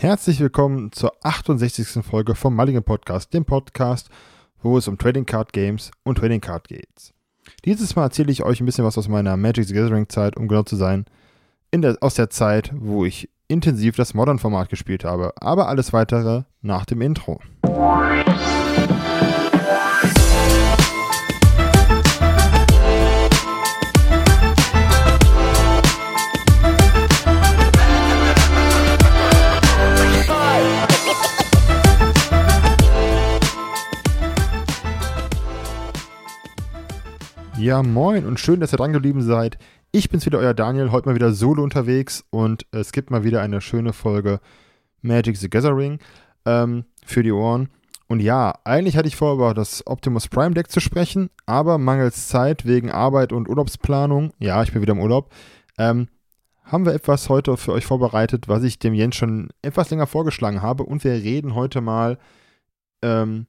Herzlich willkommen zur 68. Folge vom Mulligan Podcast, dem Podcast, wo es um Trading Card Games und Trading Card geht. Dieses Mal erzähle ich euch ein bisschen was aus meiner Magic the Gathering Zeit, um genau zu sein, der, aus der Zeit, wo ich intensiv das Modern-Format gespielt habe. Aber alles weitere nach dem Intro. Ja, moin und schön, dass ihr dran geblieben seid. Ich bin's wieder, euer Daniel, heute mal wieder solo unterwegs und es gibt mal wieder eine schöne Folge Magic the Gathering ähm, für die Ohren. Und ja, eigentlich hatte ich vor, über das Optimus Prime Deck zu sprechen, aber mangels Zeit wegen Arbeit und Urlaubsplanung, ja, ich bin wieder im Urlaub, ähm, haben wir etwas heute für euch vorbereitet, was ich dem Jens schon etwas länger vorgeschlagen habe. Und wir reden heute mal ähm,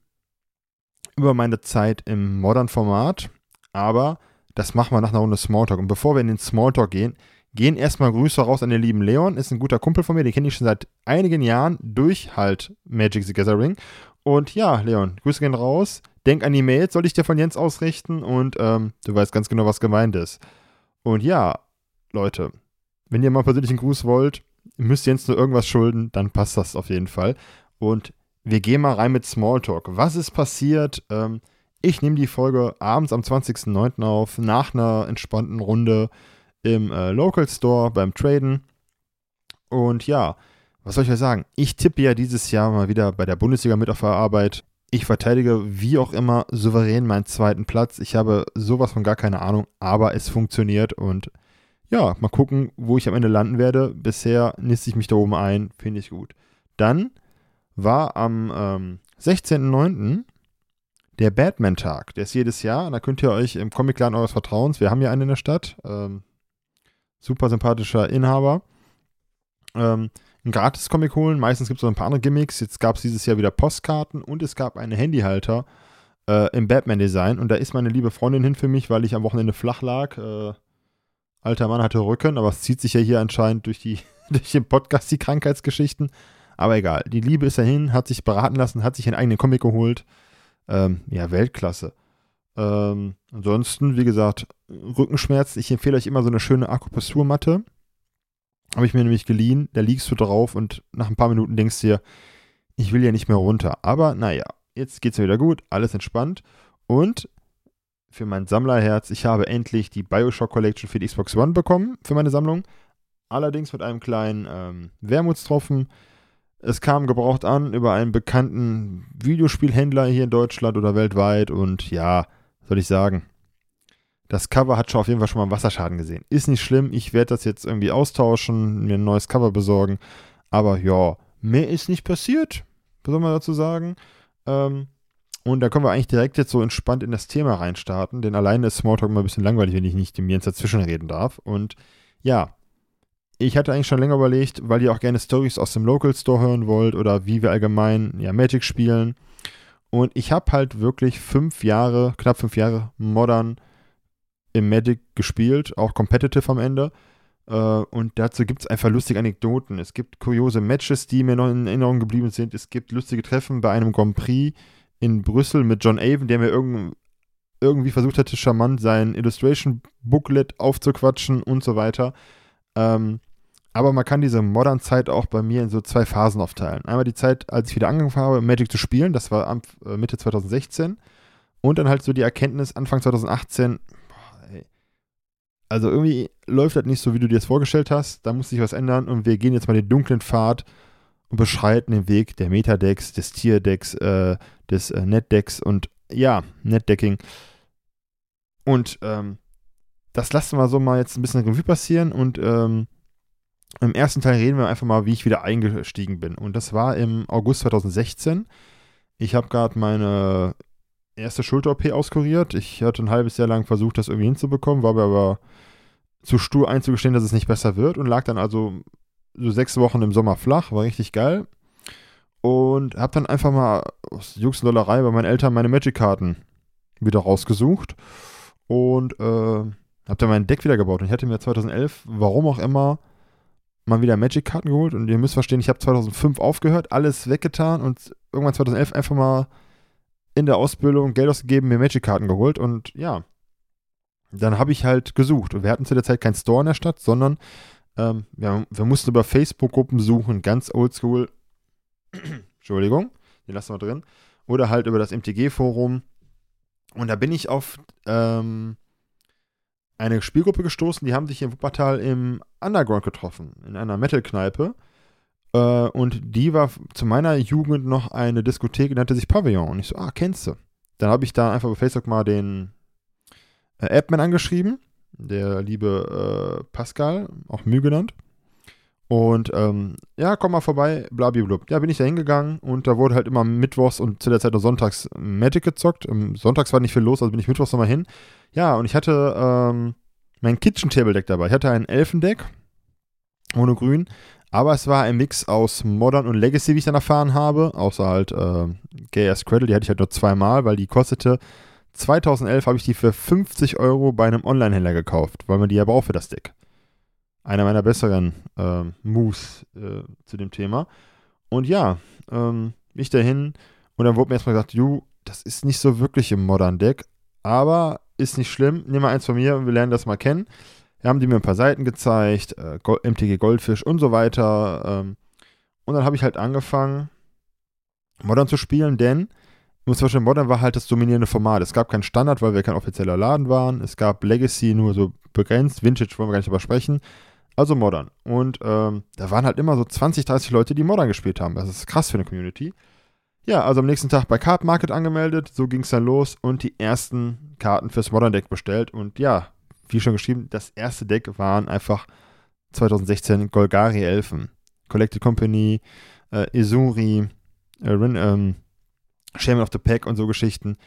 über meine Zeit im Modern-Format aber das machen wir nach einer Runde Smalltalk. Und bevor wir in den Smalltalk gehen, gehen erstmal Grüße raus an den lieben Leon. Ist ein guter Kumpel von mir, den kenne ich schon seit einigen Jahren durch halt Magic the Gathering. Und ja, Leon, Grüße gehen raus. Denk an die Mails, soll ich dir von Jens ausrichten und ähm, du weißt ganz genau, was gemeint ist. Und ja, Leute, wenn ihr mal einen persönlichen Gruß wollt, müsst Jens nur irgendwas schulden, dann passt das auf jeden Fall. Und wir gehen mal rein mit Smalltalk. Was ist passiert? Ähm, ich nehme die Folge abends am 20.09. auf, nach einer entspannten Runde im äh, Local Store beim Traden. Und ja, was soll ich euch sagen? Ich tippe ja dieses Jahr mal wieder bei der Bundesliga mit auf der Arbeit. Ich verteidige wie auch immer souverän meinen zweiten Platz. Ich habe sowas von gar keine Ahnung, aber es funktioniert und ja, mal gucken, wo ich am Ende landen werde. Bisher niste ich mich da oben ein, finde ich gut. Dann war am ähm, 16.09 der Batman-Tag. Der ist jedes Jahr und da könnt ihr euch im Comicladen eures Vertrauens, wir haben ja einen in der Stadt, ähm, super sympathischer Inhaber, ähm, einen Gratis-Comic holen. Meistens gibt es noch ein paar andere Gimmicks. Jetzt gab es dieses Jahr wieder Postkarten und es gab einen Handyhalter äh, im Batman-Design. Und da ist meine liebe Freundin hin für mich, weil ich am Wochenende flach lag. Äh, alter Mann hatte Rücken, aber es zieht sich ja hier anscheinend durch, die, durch den Podcast die Krankheitsgeschichten. Aber egal, die Liebe ist dahin, hat sich beraten lassen, hat sich einen eigenen Comic geholt. Ähm, ja, Weltklasse. Ähm, ansonsten, wie gesagt, Rückenschmerz. Ich empfehle euch immer so eine schöne Akupressurmatte. Habe ich mir nämlich geliehen. Da liegst du drauf und nach ein paar Minuten denkst du dir, ich will ja nicht mehr runter. Aber naja, jetzt geht es mir wieder gut, alles entspannt. Und für mein Sammlerherz, ich habe endlich die Bioshock Collection für die Xbox One bekommen, für meine Sammlung. Allerdings mit einem kleinen ähm, Wermutstropfen. Es kam gebraucht an über einen bekannten Videospielhändler hier in Deutschland oder weltweit und ja, soll ich sagen, das Cover hat schon auf jeden Fall schon mal einen Wasserschaden gesehen. Ist nicht schlimm, ich werde das jetzt irgendwie austauschen, mir ein neues Cover besorgen, aber ja, mehr ist nicht passiert, was soll man dazu sagen? Ähm, und da können wir eigentlich direkt jetzt so entspannt in das Thema reinstarten, denn alleine ist Smalltalk immer ein bisschen langweilig, wenn ich nicht dem Jens dazwischen reden darf. Und ja, ich hatte eigentlich schon länger überlegt, weil ihr auch gerne Stories aus dem Local Store hören wollt oder wie wir allgemein ja, Magic spielen. Und ich habe halt wirklich fünf Jahre, knapp fünf Jahre modern im Magic gespielt, auch competitive am Ende. Äh, und dazu gibt es einfach lustige Anekdoten. Es gibt kuriose Matches, die mir noch in Erinnerung geblieben sind. Es gibt lustige Treffen bei einem Grand Prix in Brüssel mit John Avon, der mir irgend, irgendwie versucht hatte, charmant sein Illustration-Booklet aufzuquatschen und so weiter. Ähm, aber man kann diese Modern-Zeit auch bei mir in so zwei Phasen aufteilen. Einmal die Zeit, als ich wieder angefangen habe, Magic zu spielen, das war am, äh, Mitte 2016. Und dann halt so die Erkenntnis Anfang 2018, boah, ey, also irgendwie läuft das nicht so, wie du dir das vorgestellt hast. Da muss sich was ändern und wir gehen jetzt mal den dunklen Pfad und beschreiten den Weg der Metadecks, des Tierdecks, äh, des äh, Netdecks und ja, Netdecking. Und ähm, das lassen wir so mal jetzt ein bisschen Revue passieren und ähm, im ersten Teil reden wir einfach mal, wie ich wieder eingestiegen bin. Und das war im August 2016. Ich habe gerade meine erste Schulter-OP auskuriert. Ich hatte ein halbes Jahr lang versucht, das irgendwie hinzubekommen, war mir aber zu stur einzugestehen, dass es nicht besser wird und lag dann also so sechs Wochen im Sommer flach, war richtig geil. Und habe dann einfach mal aus Juxendollerei bei meinen Eltern meine Magic-Karten wieder rausgesucht und äh, habe dann mein Deck wieder gebaut. Und ich hatte mir 2011, warum auch immer, mal wieder Magic-Karten geholt und ihr müsst verstehen, ich habe 2005 aufgehört, alles weggetan und irgendwann 2011 einfach mal in der Ausbildung Geld ausgegeben, mir Magic-Karten geholt und ja, dann habe ich halt gesucht. Und wir hatten zu der Zeit keinen Store in der Stadt, sondern ähm, ja, wir mussten über Facebook-Gruppen suchen, ganz oldschool. Entschuldigung, den lassen wir drin. Oder halt über das MTG-Forum. Und da bin ich auf ähm, eine Spielgruppe gestoßen, die haben sich in Wuppertal im Underground getroffen, in einer Metal-Kneipe. Äh, und die war zu meiner Jugend noch eine Diskothek, nannte sich Pavillon. Und ich so, ah, kennst du? Dann habe ich da einfach bei Facebook mal den äh, Admin angeschrieben, der liebe äh, Pascal, auch Mühe genannt. Und ähm, ja, komm mal vorbei, blablablub. Ja, bin ich da hingegangen und da wurde halt immer mittwochs und zu der Zeit noch sonntags Magic gezockt. Ähm, sonntags war nicht viel los, also bin ich mittwochs nochmal hin. Ja, und ich hatte ähm, mein Kitchen Table Deck dabei. Ich hatte ein Elfendeck ohne Grün, aber es war ein Mix aus Modern und Legacy, wie ich dann erfahren habe. Außer halt äh, Gay as Cradle, die hatte ich halt nur zweimal, weil die kostete 2011 habe ich die für 50 Euro bei einem Online-Händler gekauft, weil man die ja braucht für das Deck. Einer meiner besseren äh, Moves äh, zu dem Thema. Und ja, ähm, ich dahin und dann wurde mir erstmal gesagt, ju, das ist nicht so wirklich im Modern-Deck, aber ist nicht schlimm, nimm mal eins von mir und wir lernen das mal kennen. Da haben die mir ein paar Seiten gezeigt, äh, MTG Goldfisch und so weiter. Ähm, und dann habe ich halt angefangen, Modern zu spielen, denn muss vorstellen, Modern war halt das dominierende Format. Es gab keinen Standard, weil wir kein offizieller Laden waren. Es gab Legacy nur so begrenzt. Vintage wollen wir gar nicht drüber sprechen. Also Modern. Und ähm, da waren halt immer so 20, 30 Leute, die Modern gespielt haben. Das ist krass für eine Community. Ja, also am nächsten Tag bei Card Market angemeldet. So ging es dann los und die ersten Karten fürs Modern Deck bestellt. Und ja, wie schon geschrieben, das erste Deck waren einfach 2016 Golgari Elfen. Collected Company, äh, Isuri, äh, Rin, ähm, Shaman of the Pack und so Geschichten.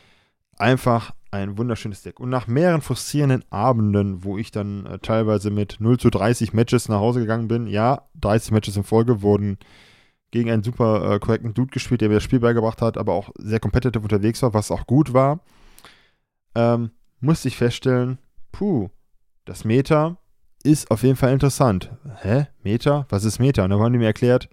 Einfach ein wunderschönes Deck. Und nach mehreren frustrierenden Abenden, wo ich dann äh, teilweise mit 0 zu 30 Matches nach Hause gegangen bin, ja, 30 Matches in Folge wurden gegen einen super äh, korrekten Dude gespielt, der mir das Spiel beigebracht hat, aber auch sehr competitive unterwegs war, was auch gut war, ähm, musste ich feststellen, puh, das Meta ist auf jeden Fall interessant. Hä? Meta? Was ist Meta? Und dann haben die mir erklärt,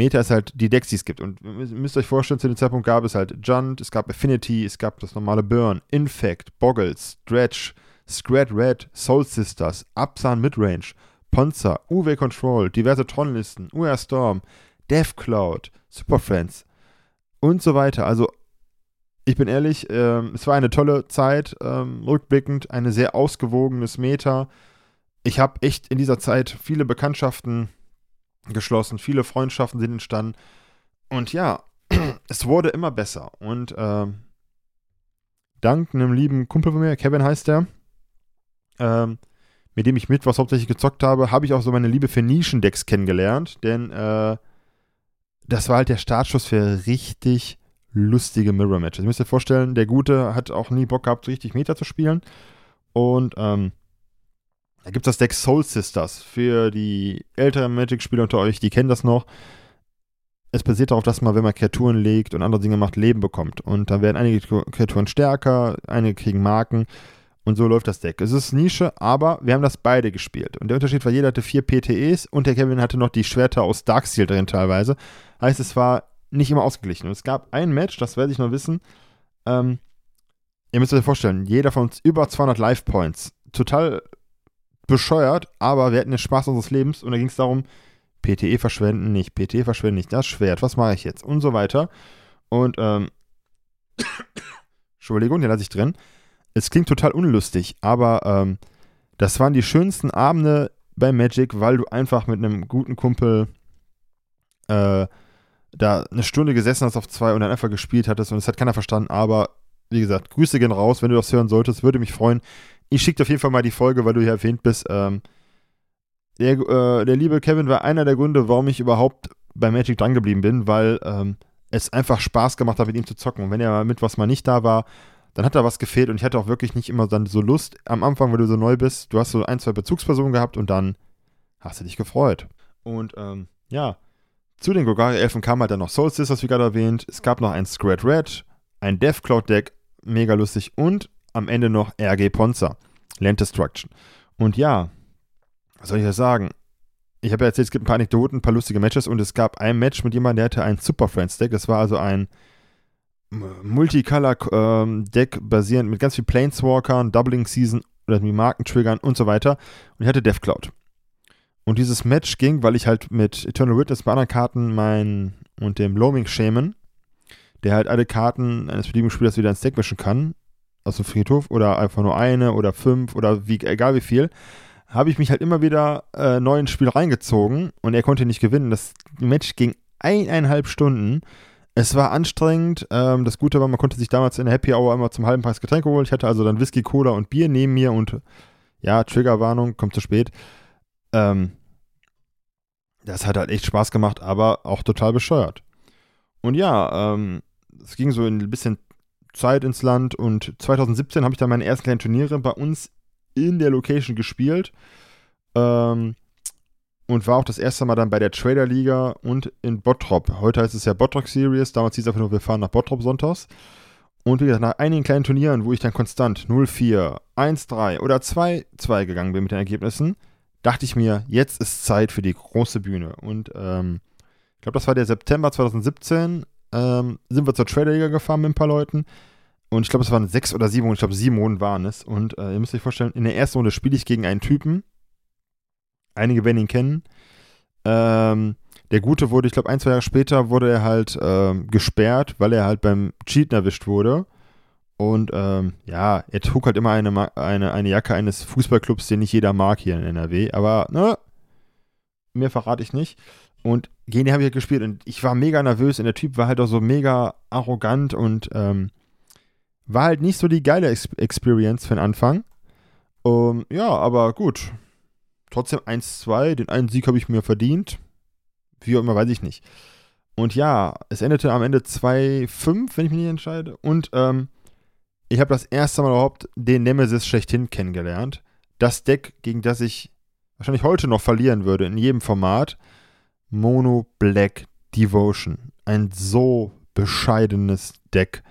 Meta ist halt die Decks, die es gibt. Und ihr müsst euch vorstellen, zu dem Zeitpunkt gab es halt Junt, es gab Affinity, es gab das normale Burn, Infect, Boggles, Dredge, Scrat Red, Soul Sisters, Absan Midrange, Ponza, UW Control, diverse Tronlisten, UR Storm, Death Cloud, Super Friends und so weiter. Also, ich bin ehrlich, ähm, es war eine tolle Zeit, ähm, rückblickend, ein sehr ausgewogenes Meta. Ich habe echt in dieser Zeit viele Bekanntschaften geschlossen, viele Freundschaften sind entstanden. Und ja, es wurde immer besser. Und äh, dank einem lieben Kumpel von mir, Kevin heißt der, ähm, mit dem ich mit was hauptsächlich gezockt habe, habe ich auch so meine Liebe für Nischendecks kennengelernt. Denn äh, das war halt der Startschuss für richtig lustige Mirror-Matches. Ihr müsst euch vorstellen, der Gute hat auch nie Bock gehabt, so richtig Meta zu spielen. Und ähm, da gibt es das Deck Soul Sisters. Für die älteren Magic-Spieler unter euch, die kennen das noch. Es basiert darauf, dass man, wenn man Kreaturen legt und andere Dinge macht, Leben bekommt. Und dann werden einige Kreaturen stärker, einige kriegen Marken. Und so läuft das Deck. Es ist Nische, aber wir haben das beide gespielt. Und der Unterschied war, jeder hatte vier PTEs und der Kevin hatte noch die Schwerter aus Darksteel drin teilweise. Heißt, es war nicht immer ausgeglichen. Und es gab ein Match, das werde ich noch wissen. Ähm, ihr müsst euch vorstellen, jeder von uns über 200 Life Points. Total bescheuert, aber wir hatten den Spaß unseres Lebens und da ging es darum, PTE verschwenden nicht, PTE verschwenden nicht, das Schwert, was mache ich jetzt und so weiter. Und, ähm, Entschuldigung, den lasse ich drin. Es klingt total unlustig, aber ähm, das waren die schönsten Abende bei Magic, weil du einfach mit einem guten Kumpel äh, da eine Stunde gesessen hast auf zwei und dann einfach gespielt hattest und es hat keiner verstanden, aber wie gesagt, Grüße gehen raus, wenn du das hören solltest, würde mich freuen ich schicke auf jeden Fall mal die Folge, weil du hier erwähnt bist. Ähm, der, äh, der, liebe Kevin war einer der Gründe, warum ich überhaupt bei Magic drangeblieben bin, weil ähm, es einfach Spaß gemacht hat, mit ihm zu zocken. Und wenn er mit was mal nicht da war, dann hat da was gefehlt und ich hatte auch wirklich nicht immer dann so Lust am Anfang, weil du so neu bist. Du hast so ein, zwei Bezugspersonen gehabt und dann hast du dich gefreut. Und ähm, ja, zu den Gogari-Elfen kam halt dann noch Soul Sisters, wie gerade erwähnt. Es gab noch ein Scrat Red, ein Death Cloud Deck, mega lustig und am Ende noch RG Ponza, Land Destruction. Und ja, was soll ich das sagen? ich habe ja erzählt, es gibt ein paar Anekdoten, ein paar lustige Matches und es gab ein Match mit jemandem, der hatte ein Super Friends Deck. Das war also ein Multicolor-Deck ähm, basierend mit ganz viel Planeswalkern, Doubling Season oder Markentriggern und so weiter. Und ich hatte Death Cloud. Und dieses Match ging, weil ich halt mit Eternal Witness bei anderen Karten mein und dem Loaming Shaman, der halt alle Karten eines beliebigen Spielers wieder ins Deck mischen kann, aus dem Friedhof oder einfach nur eine oder fünf oder wie, egal wie viel, habe ich mich halt immer wieder äh, neu ins Spiel reingezogen und er konnte nicht gewinnen. Das Match ging eineinhalb Stunden. Es war anstrengend. Ähm, das Gute war, man konnte sich damals in der Happy Hour immer zum halben Preis Getränke holen. Ich hatte also dann Whisky, Cola und Bier neben mir und ja, Triggerwarnung, kommt zu spät. Ähm, das hat halt echt Spaß gemacht, aber auch total bescheuert. Und ja, ähm, es ging so ein bisschen Zeit ins Land und 2017 habe ich dann meine ersten kleinen Turniere bei uns in der Location gespielt. Ähm, und war auch das erste Mal dann bei der Trader Liga und in Bottrop. Heute heißt es ja Bottrop Series, damals hieß es einfach nur, wir fahren nach Bottrop sonntags. Und wie gesagt, nach einigen kleinen Turnieren, wo ich dann konstant 0-4, 1-3 oder 2-2 gegangen bin mit den Ergebnissen, dachte ich mir, jetzt ist Zeit für die große Bühne. Und ähm, ich glaube, das war der September 2017, ähm, sind wir zur Trader Liga gefahren mit ein paar Leuten. Und ich glaube, es waren sechs oder sieben, ich glaube, sieben Runden waren es. Und äh, ihr müsst euch vorstellen, in der ersten Runde spiele ich gegen einen Typen. Einige werden ihn kennen. Ähm, der Gute wurde, ich glaube, ein, zwei Jahre später wurde er halt ähm, gesperrt, weil er halt beim Cheaten erwischt wurde. Und ähm, ja, er trug halt immer eine, eine, eine Jacke eines Fußballclubs, den nicht jeder mag hier in NRW. Aber, ne, mehr verrate ich nicht. Und gegen den habe ich halt gespielt und ich war mega nervös und der Typ war halt auch so mega arrogant und ähm, war halt nicht so die geile Ex Experience für den Anfang. Um, ja, aber gut. Trotzdem 1-2. Den einen Sieg habe ich mir verdient. Wie auch immer, weiß ich nicht. Und ja, es endete am Ende 2-5, wenn ich mich nicht entscheide. Und ähm, ich habe das erste Mal überhaupt den Nemesis schlechthin kennengelernt. Das Deck, gegen das ich wahrscheinlich heute noch verlieren würde, in jedem Format. Mono Black Devotion. Ein so bescheidenes Deck.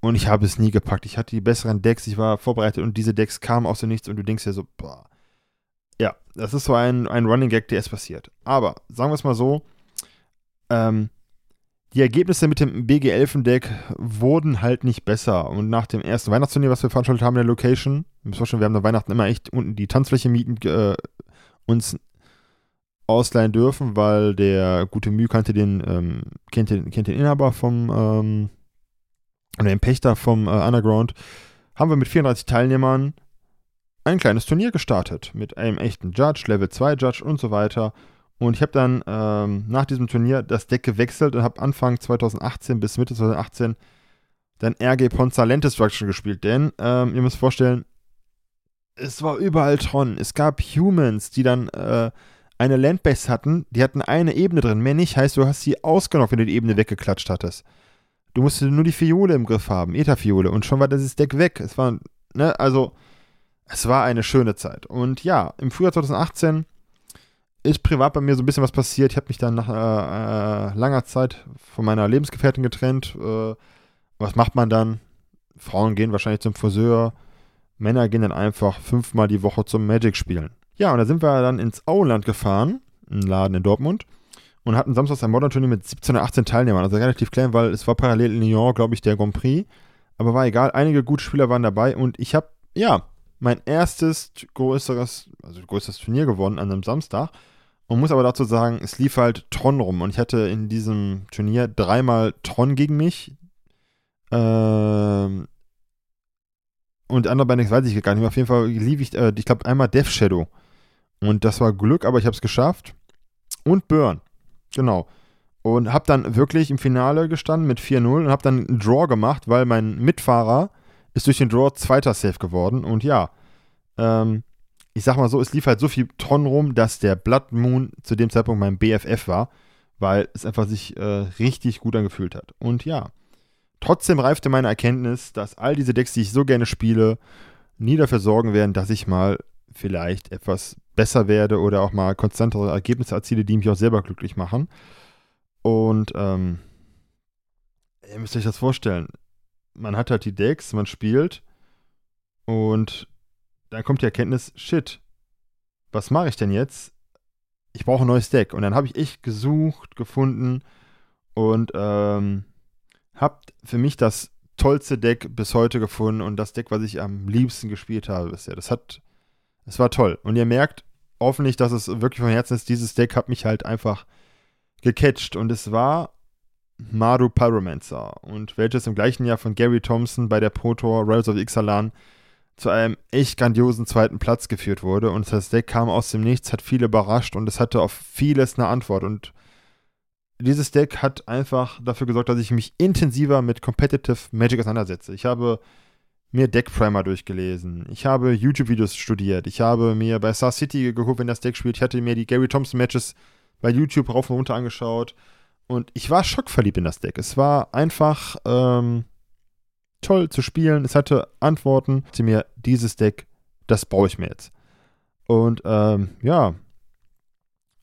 Und ich habe es nie gepackt. Ich hatte die besseren Decks, ich war vorbereitet und diese Decks kamen aus dem Nichts und du denkst ja so, boah. Ja, das ist so ein, ein Running Gag, der ist passiert. Aber sagen wir es mal so, ähm, die Ergebnisse mit dem BG11-Deck wurden halt nicht besser. Und nach dem ersten Weihnachtsturnier, was wir veranstaltet haben in der Location, wir haben da Weihnachten immer echt unten die Tanzfläche mieten, äh, uns ausleihen dürfen, weil der gute Mühe kannte den, ähm, kennt den, kennt den Inhaber vom, ähm, oder dem Pächter vom äh, Underground, haben wir mit 34 Teilnehmern ein kleines Turnier gestartet. Mit einem echten Judge, Level 2 Judge und so weiter. Und ich habe dann ähm, nach diesem Turnier das Deck gewechselt und habe Anfang 2018 bis Mitte 2018 dann RG Ponza Land Destruction gespielt. Denn ähm, ihr müsst vorstellen, es war überall Tron. Es gab Humans, die dann äh, eine Landbase hatten. Die hatten eine Ebene drin, mehr nicht. Heißt, du hast sie ausgenommen, wenn du die Ebene weggeklatscht hattest. Du musstest nur die Fiole im Griff haben, Ether-Fiole. Und schon war dieses Deck weg. Es war, ne, also, es war eine schöne Zeit. Und ja, im Frühjahr 2018 ist privat bei mir so ein bisschen was passiert. Ich habe mich dann nach äh, äh, langer Zeit von meiner Lebensgefährtin getrennt. Äh, was macht man dann? Frauen gehen wahrscheinlich zum Friseur. Männer gehen dann einfach fünfmal die Woche zum Magic spielen. Ja, und da sind wir dann ins Auenland gefahren, ein Laden in Dortmund und hatten samstags ein Modern-Turnier mit 17 oder 18 Teilnehmern. Also relativ klein, weil es war parallel in Lyon, glaube ich, der Grand Prix. Aber war egal, einige gute Spieler waren dabei und ich habe, ja, mein erstes größeres, also größeres Turnier gewonnen an einem Samstag. Und muss aber dazu sagen, es lief halt Tron rum und ich hatte in diesem Turnier dreimal Tron gegen mich. Ähm, und andere beiden weiß ich gar nicht mehr. Auf jeden Fall lief ich, äh, ich glaube, einmal Death Shadow. Und das war Glück, aber ich habe es geschafft. Und Burn. Genau. Und habe dann wirklich im Finale gestanden mit 4-0 und habe dann einen Draw gemacht, weil mein Mitfahrer ist durch den Draw zweiter Safe geworden. Und ja, ähm, ich sag mal so, es lief halt so viel Tonnen rum, dass der Blood Moon zu dem Zeitpunkt mein BFF war, weil es einfach sich äh, richtig gut angefühlt hat. Und ja, trotzdem reifte meine Erkenntnis, dass all diese Decks, die ich so gerne spiele, nie dafür sorgen werden, dass ich mal vielleicht etwas besser werde oder auch mal konstantere Ergebnisse erziele, die mich auch selber glücklich machen. Und ähm, ihr müsst euch das vorstellen. Man hat halt die Decks, man spielt und dann kommt die Erkenntnis, shit, was mache ich denn jetzt? ich brauche ein neues Deck. Und dann habe ich echt gesucht, gefunden und ähm, habe für mich das tollste Deck bis heute gefunden und das Deck, was ich am liebsten gespielt habe bisher. Das hat, es war toll. Und ihr merkt hoffentlich, dass es wirklich vom Herzen ist. Dieses Deck hat mich halt einfach gecatcht und es war Maru Pyromancer und welches im gleichen Jahr von Gary Thompson bei der Pro Tour Rise of Ixalan zu einem echt grandiosen zweiten Platz geführt wurde und das Deck kam aus dem Nichts, hat viele überrascht und es hatte auf vieles eine Antwort und dieses Deck hat einfach dafür gesorgt, dass ich mich intensiver mit Competitive Magic auseinandersetze. Ich habe mir Deck Primer durchgelesen. Ich habe YouTube-Videos studiert. Ich habe mir bei Star City geguckt, wenn das Deck spielt. Ich hatte mir die Gary Thompson Matches bei YouTube rauf und runter angeschaut. Und ich war schockverliebt in das Deck. Es war einfach ähm, toll zu spielen. Es hatte Antworten. Sie mir dieses Deck, das baue ich mir jetzt. Und ähm, ja,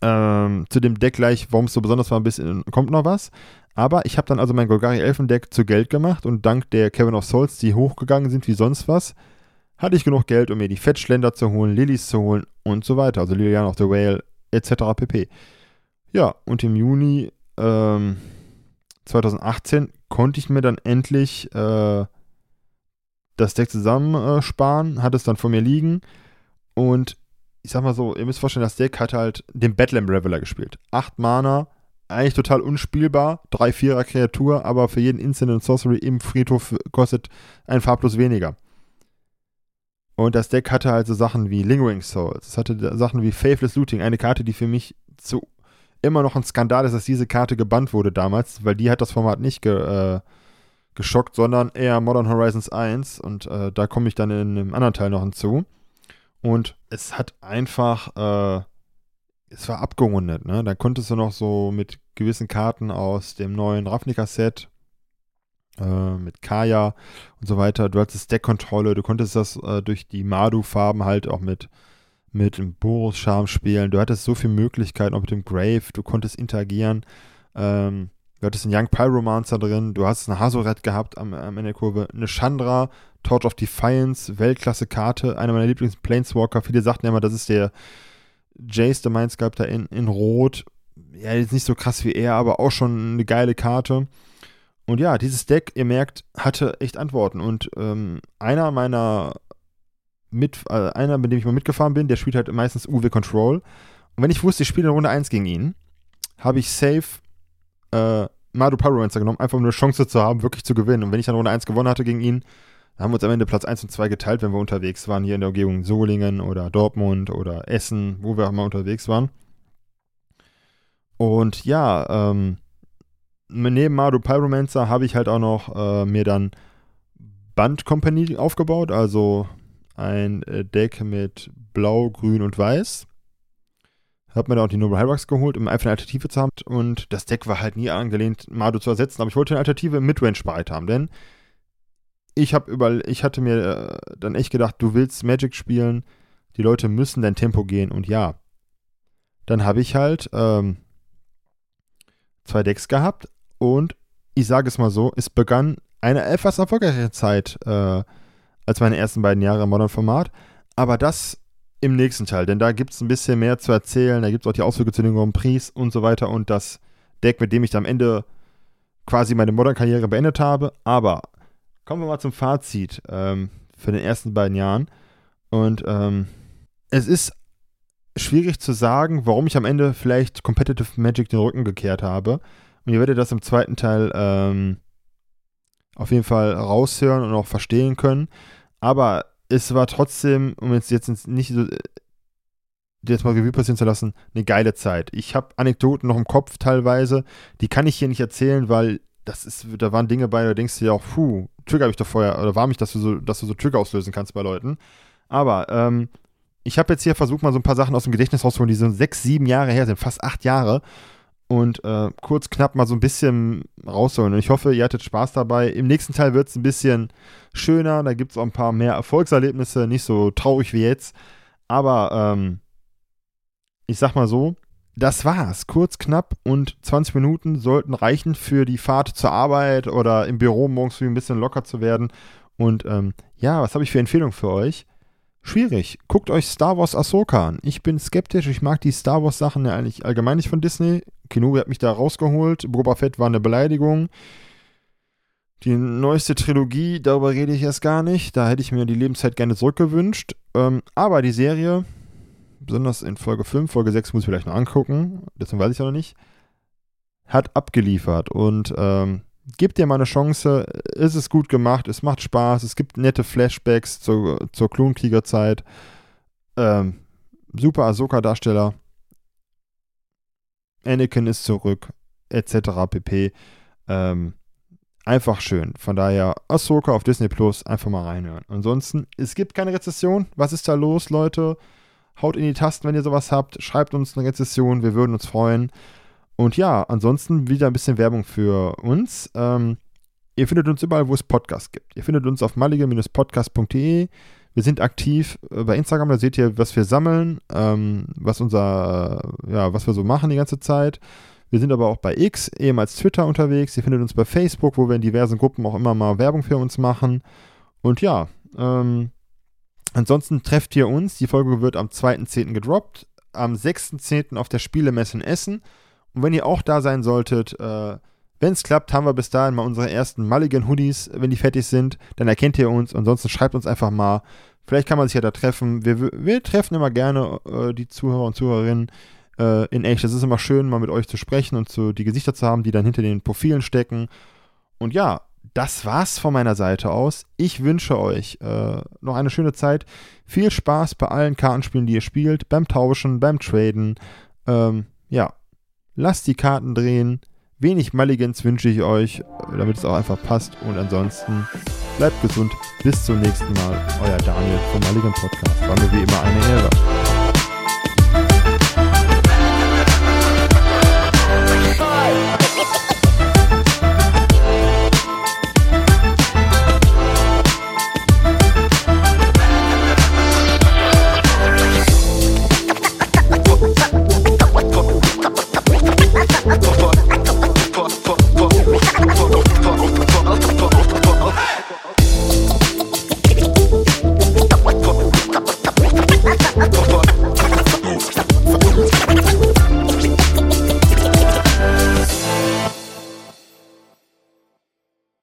ähm, zu dem Deck gleich, warum es so besonders war, ein bisschen kommt noch was. Aber ich habe dann also mein Golgari Elfendeck zu Geld gemacht und dank der Kevin of Souls, die hochgegangen sind wie sonst was, hatte ich genug Geld, um mir die Fettschlender zu holen, Lilies zu holen und so weiter. Also Lilian of the Whale etc. pp. Ja, und im Juni ähm, 2018 konnte ich mir dann endlich äh, das Deck zusammensparen, äh, hatte es dann vor mir liegen und ich sag mal so, ihr müsst vorstellen, das Deck hat halt den Bedlam Reveler gespielt. Acht Mana, eigentlich total unspielbar, drei Vierer Kreatur, aber für jeden Instant Sorcery im Friedhof kostet ein Farblos weniger. Und das Deck hatte halt so Sachen wie Lingering Souls, es hatte Sachen wie Faithless Looting, eine Karte, die für mich zu immer noch ein Skandal ist, dass diese Karte gebannt wurde damals, weil die hat das Format nicht ge, äh, geschockt, sondern eher Modern Horizons 1 und äh, da komme ich dann in einem anderen Teil noch hinzu. Und es hat einfach, äh, es war abgerundet, ne? Da konntest du noch so mit gewissen Karten aus dem neuen Ravnica-Set, äh, mit Kaya und so weiter, du hattest Deckkontrolle, du konntest das äh, durch die Madu-Farben halt auch mit, mit dem Boros-Charme spielen, du hattest so viele Möglichkeiten, auch mit dem Grave, du konntest interagieren, ähm, Du hattest einen Young Pyromancer drin, du hast eine Hazoret gehabt am, am Ende der Kurve, eine Chandra, Torch of Defiance, Weltklasse-Karte, einer meiner Lieblings-Planeswalker. Viele sagten ja immer, das ist der Jace, der Mindsculptor in, in Rot. Ja, jetzt nicht so krass wie er, aber auch schon eine geile Karte. Und ja, dieses Deck, ihr merkt, hatte echt Antworten. Und ähm, einer meiner mit, äh, einer, mit dem ich mal mitgefahren bin, der spielt halt meistens UW Control. Und wenn ich wusste, ich spiele in Runde 1 gegen ihn, habe ich safe äh, Madu Pyromancer genommen, einfach um eine Chance zu haben, wirklich zu gewinnen. Und wenn ich dann Runde 1 gewonnen hatte gegen ihn, dann haben wir uns am Ende Platz 1 und 2 geteilt, wenn wir unterwegs waren, hier in der Umgebung Solingen oder Dortmund oder Essen, wo wir auch mal unterwegs waren. Und ja, ähm, neben Madu Pyromancer habe ich halt auch noch äh, mir dann Band Company aufgebaut, also ein äh, Deck mit Blau, Grün und Weiß. Hab mir da auch die Noble Hyrax geholt, um einfach eine Alternative zu haben. Und das Deck war halt nie angelehnt, Mado zu ersetzen. Aber ich wollte eine Alternative im Midrange bereit haben, denn ich habe über, ich hatte mir äh, dann echt gedacht, du willst Magic spielen, die Leute müssen dein Tempo gehen und ja. Dann habe ich halt ähm, zwei Decks gehabt und ich sage es mal so, es begann eine etwas erfolgreichere Zeit äh, als meine ersten beiden Jahre im Modern Format. Aber das im nächsten Teil, denn da gibt es ein bisschen mehr zu erzählen. Da gibt es auch die Ausflüge zu den Grand Prix und so weiter und das Deck, mit dem ich dann am Ende quasi meine Modern-Karriere beendet habe. Aber kommen wir mal zum Fazit ähm, für den ersten beiden Jahren. Und ähm, es ist schwierig zu sagen, warum ich am Ende vielleicht Competitive Magic den Rücken gekehrt habe. Und ihr werdet das im zweiten Teil ähm, auf jeden Fall raushören und auch verstehen können. Aber es war trotzdem, um jetzt, jetzt nicht so äh, jetzt mal Revue passieren zu lassen, eine geile Zeit. Ich habe Anekdoten noch im Kopf teilweise, die kann ich hier nicht erzählen, weil das ist, da waren Dinge bei, da denkst du ja auch, puh, Trigger habe ich doch vorher, oder war mich, dass du so, dass du so Trigger auslösen kannst bei Leuten. Aber ähm, ich habe jetzt hier versucht, mal so ein paar Sachen aus dem Gedächtnis rauszuholen, die so sechs, sieben Jahre her sind, fast acht Jahre. Und äh, kurz knapp mal so ein bisschen rausholen. Und ich hoffe, ihr hattet Spaß dabei. Im nächsten Teil wird es ein bisschen schöner. Da gibt es auch ein paar mehr Erfolgserlebnisse, nicht so traurig wie jetzt. Aber ähm, ich sag mal so, das war's. Kurz, knapp und 20 Minuten sollten reichen für die Fahrt zur Arbeit oder im Büro morgens ein bisschen locker zu werden. Und ähm, ja, was habe ich für Empfehlungen für euch? schwierig. Guckt euch Star Wars Ahsoka an. Ich bin skeptisch. Ich mag die Star Wars Sachen ja eigentlich allgemein nicht von Disney. Kenobi hat mich da rausgeholt. Boba Fett war eine Beleidigung. Die neueste Trilogie, darüber rede ich erst gar nicht. Da hätte ich mir die Lebenszeit gerne zurückgewünscht. Ähm, aber die Serie, besonders in Folge 5, Folge 6 muss ich vielleicht noch angucken, deswegen weiß ich noch nicht, hat abgeliefert. Und ähm, gebt dir mal eine Chance. Es ist gut gemacht, es macht Spaß, es gibt nette Flashbacks zur, zur Klonkriegerzeit. Ähm, super Ahsoka-Darsteller. Anakin ist zurück, etc. pp. Ähm, einfach schön. Von daher, Ahsoka auf Disney Plus, einfach mal reinhören. Ansonsten, es gibt keine Rezession. Was ist da los, Leute? Haut in die Tasten, wenn ihr sowas habt. Schreibt uns eine Rezession, wir würden uns freuen. Und ja, ansonsten wieder ein bisschen Werbung für uns. Ähm, ihr findet uns überall, wo es Podcasts gibt. Ihr findet uns auf malige-podcast.de. Wir sind aktiv äh, bei Instagram, da seht ihr, was wir sammeln, ähm, was unser, ja, was wir so machen die ganze Zeit. Wir sind aber auch bei X, ehemals Twitter unterwegs. Ihr findet uns bei Facebook, wo wir in diversen Gruppen auch immer mal Werbung für uns machen. Und ja, ähm, ansonsten trefft ihr uns. Die Folge wird am 2.10. gedroppt, am 6.10. auf der Spielemesse in Essen. Und wenn ihr auch da sein solltet, äh, wenn es klappt, haben wir bis dahin mal unsere ersten Mulligan Hoodies. Wenn die fertig sind, dann erkennt ihr uns. Ansonsten schreibt uns einfach mal. Vielleicht kann man sich ja da treffen. Wir, wir treffen immer gerne äh, die Zuhörer und Zuhörerinnen äh, in echt. Das ist immer schön, mal mit euch zu sprechen und so die Gesichter zu haben, die dann hinter den Profilen stecken. Und ja, das war's von meiner Seite aus. Ich wünsche euch äh, noch eine schöne Zeit. Viel Spaß bei allen Kartenspielen, die ihr spielt, beim Tauschen, beim Traden. Ähm, ja, lasst die Karten drehen. Wenig Mulligans wünsche ich euch, äh, damit es auch einfach passt. Und ansonsten bleibt gesund. Bis zum nächsten Mal. Euer Daniel vom Mulligan Podcast. War mir wie immer eine Ehre. Bye.